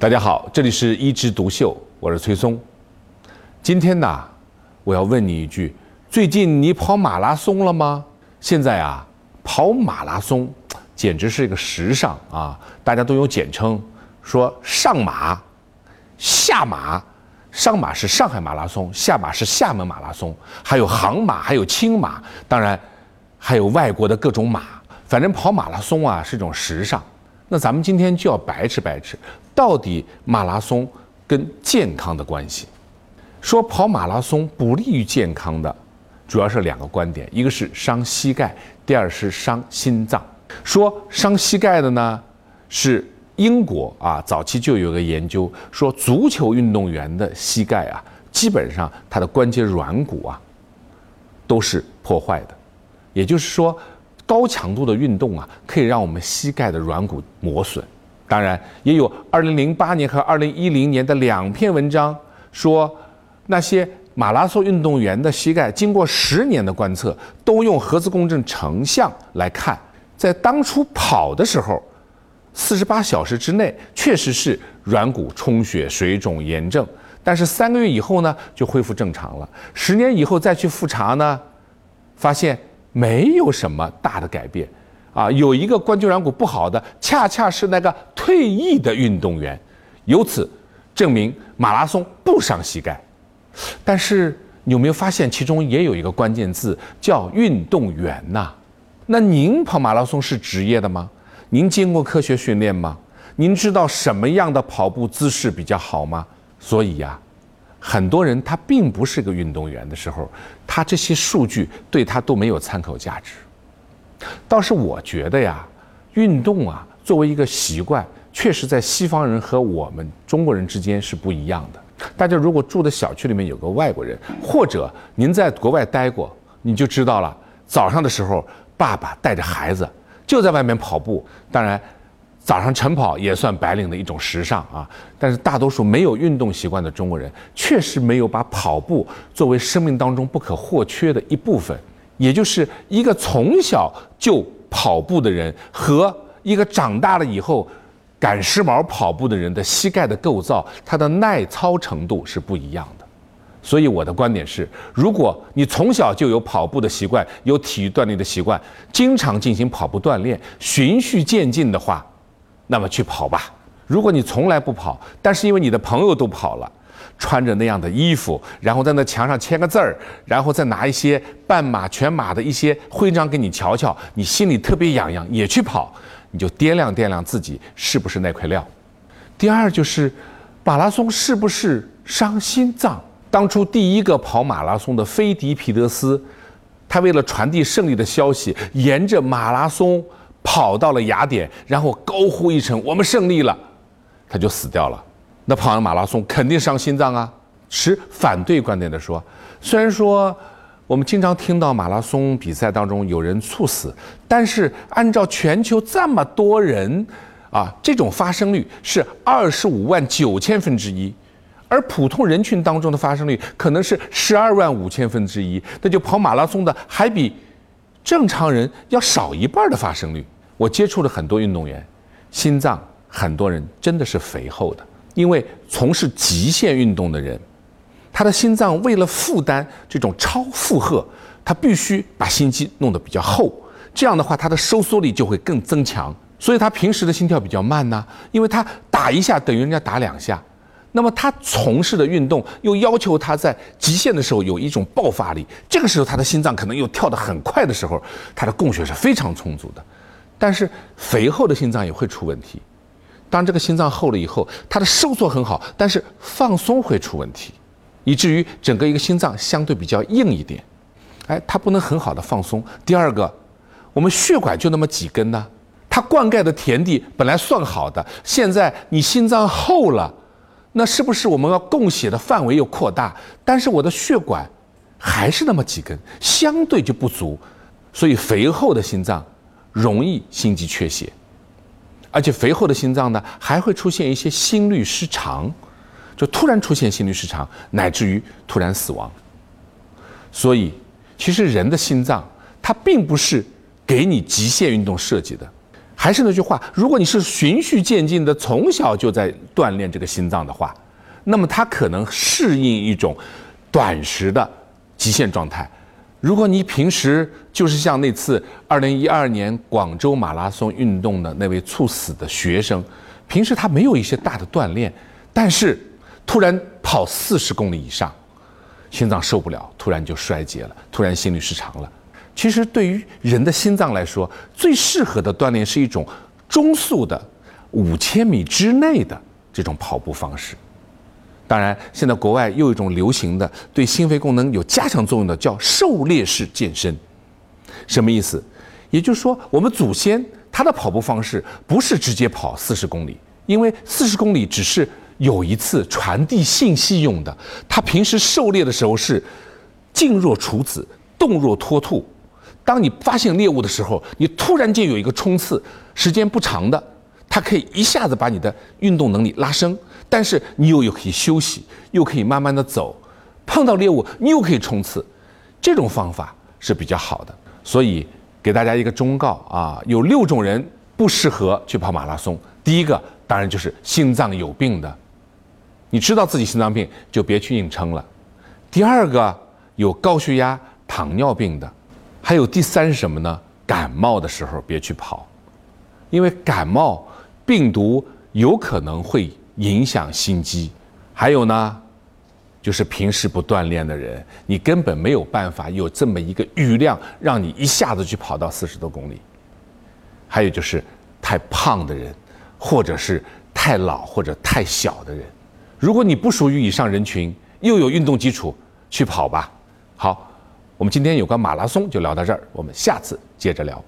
大家好，这里是一枝独秀，我是崔松。今天呢，我要问你一句：最近你跑马拉松了吗？现在啊，跑马拉松简直是一个时尚啊，大家都有简称，说上马、下马。上马是上海马拉松，下马是厦门马拉松，还有杭马，还有青马，当然还有外国的各种马。反正跑马拉松啊是一种时尚。那咱们今天就要白吃白吃，到底马拉松跟健康的关系？说跑马拉松不利于健康的，主要是两个观点，一个是伤膝盖，第二是伤心脏。说伤膝盖的呢，是英国啊，早期就有个研究说，足球运动员的膝盖啊，基本上他的关节软骨啊，都是破坏的，也就是说。高强度的运动啊，可以让我们膝盖的软骨磨损。当然，也有二零零八年和二零一零年的两篇文章说，那些马拉松运动员的膝盖经过十年的观测，都用核磁共振成像来看，在当初跑的时候，四十八小时之内确实是软骨充血、水肿、炎症，但是三个月以后呢，就恢复正常了。十年以后再去复查呢，发现。没有什么大的改变，啊，有一个关节软骨不好的，恰恰是那个退役的运动员，由此证明马拉松不伤膝盖。但是你有没有发现其中也有一个关键字叫运动员呐？那您跑马拉松是职业的吗？您经过科学训练吗？您知道什么样的跑步姿势比较好吗？所以呀。很多人他并不是个运动员的时候，他这些数据对他都没有参考价值。倒是我觉得呀，运动啊作为一个习惯，确实在西方人和我们中国人之间是不一样的。大家如果住的小区里面有个外国人，或者您在国外待过，你就知道了。早上的时候，爸爸带着孩子就在外面跑步，当然。早上晨跑也算白领的一种时尚啊，但是大多数没有运动习惯的中国人，确实没有把跑步作为生命当中不可或缺的一部分。也就是一个从小就跑步的人和一个长大了以后赶时髦跑步的人的膝盖的构造，它的耐操程度是不一样的。所以我的观点是，如果你从小就有跑步的习惯，有体育锻炼的习惯，经常进行跑步锻炼，循序渐进的话。那么去跑吧。如果你从来不跑，但是因为你的朋友都跑了，穿着那样的衣服，然后在那墙上签个字儿，然后再拿一些半马、全马的一些徽章给你瞧瞧，你心里特别痒痒，也去跑，你就掂量掂量自己是不是那块料。第二就是，马拉松是不是伤心脏？当初第一个跑马拉松的菲迪皮德斯，他为了传递胜利的消息，沿着马拉松。跑到了雅典，然后高呼一声：“我们胜利了！”他就死掉了。那跑完马拉松肯定伤心脏啊。持反对观点的说，虽然说我们经常听到马拉松比赛当中有人猝死，但是按照全球这么多人啊，这种发生率是二十五万九千分之一，而普通人群当中的发生率可能是十二万五千分之一，那就跑马拉松的还比。正常人要少一半的发生率。我接触了很多运动员，心脏很多人真的是肥厚的，因为从事极限运动的人，他的心脏为了负担这种超负荷，他必须把心肌弄得比较厚，这样的话他的收缩力就会更增强，所以他平时的心跳比较慢呢，因为他打一下等于人家打两下。那么他从事的运动又要求他在极限的时候有一种爆发力，这个时候他的心脏可能又跳得很快的时候，他的供血是非常充足的。但是肥厚的心脏也会出问题，当这个心脏厚了以后，它的收缩很好，但是放松会出问题，以至于整个一个心脏相对比较硬一点，哎，它不能很好的放松。第二个，我们血管就那么几根呢，它灌溉的田地本来算好的，现在你心脏厚了。那是不是我们要供血的范围又扩大？但是我的血管还是那么几根，相对就不足，所以肥厚的心脏容易心肌缺血，而且肥厚的心脏呢还会出现一些心律失常，就突然出现心律失常，乃至于突然死亡。所以，其实人的心脏它并不是给你极限运动设计的。还是那句话，如果你是循序渐进的，从小就在锻炼这个心脏的话，那么它可能适应一种短时的极限状态。如果你平时就是像那次二零一二年广州马拉松运动的那位猝死的学生，平时他没有一些大的锻炼，但是突然跑四十公里以上，心脏受不了，突然就衰竭了，突然心律失常了。其实对于人的心脏来说，最适合的锻炼是一种中速的五千米之内的这种跑步方式。当然，现在国外又有一种流行的对心肺功能有加强作用的，叫狩猎式健身。什么意思？也就是说，我们祖先他的跑步方式不是直接跑四十公里，因为四十公里只是有一次传递信息用的。他平时狩猎的时候是静若处子，动若脱兔。当你发现猎物的时候，你突然间有一个冲刺，时间不长的，它可以一下子把你的运动能力拉升。但是你又又可以休息，又可以慢慢的走，碰到猎物你又可以冲刺，这种方法是比较好的。所以给大家一个忠告啊，有六种人不适合去跑马拉松。第一个当然就是心脏有病的，你知道自己心脏病就别去硬撑了。第二个有高血压、糖尿病的，还有第三是什么呢？感冒的时候别去跑，因为感冒病毒有可能会。影响心肌，还有呢，就是平时不锻炼的人，你根本没有办法有这么一个余量，让你一下子去跑到四十多公里。还有就是太胖的人，或者是太老或者太小的人，如果你不属于以上人群，又有运动基础，去跑吧。好，我们今天有关马拉松就聊到这儿，我们下次接着聊。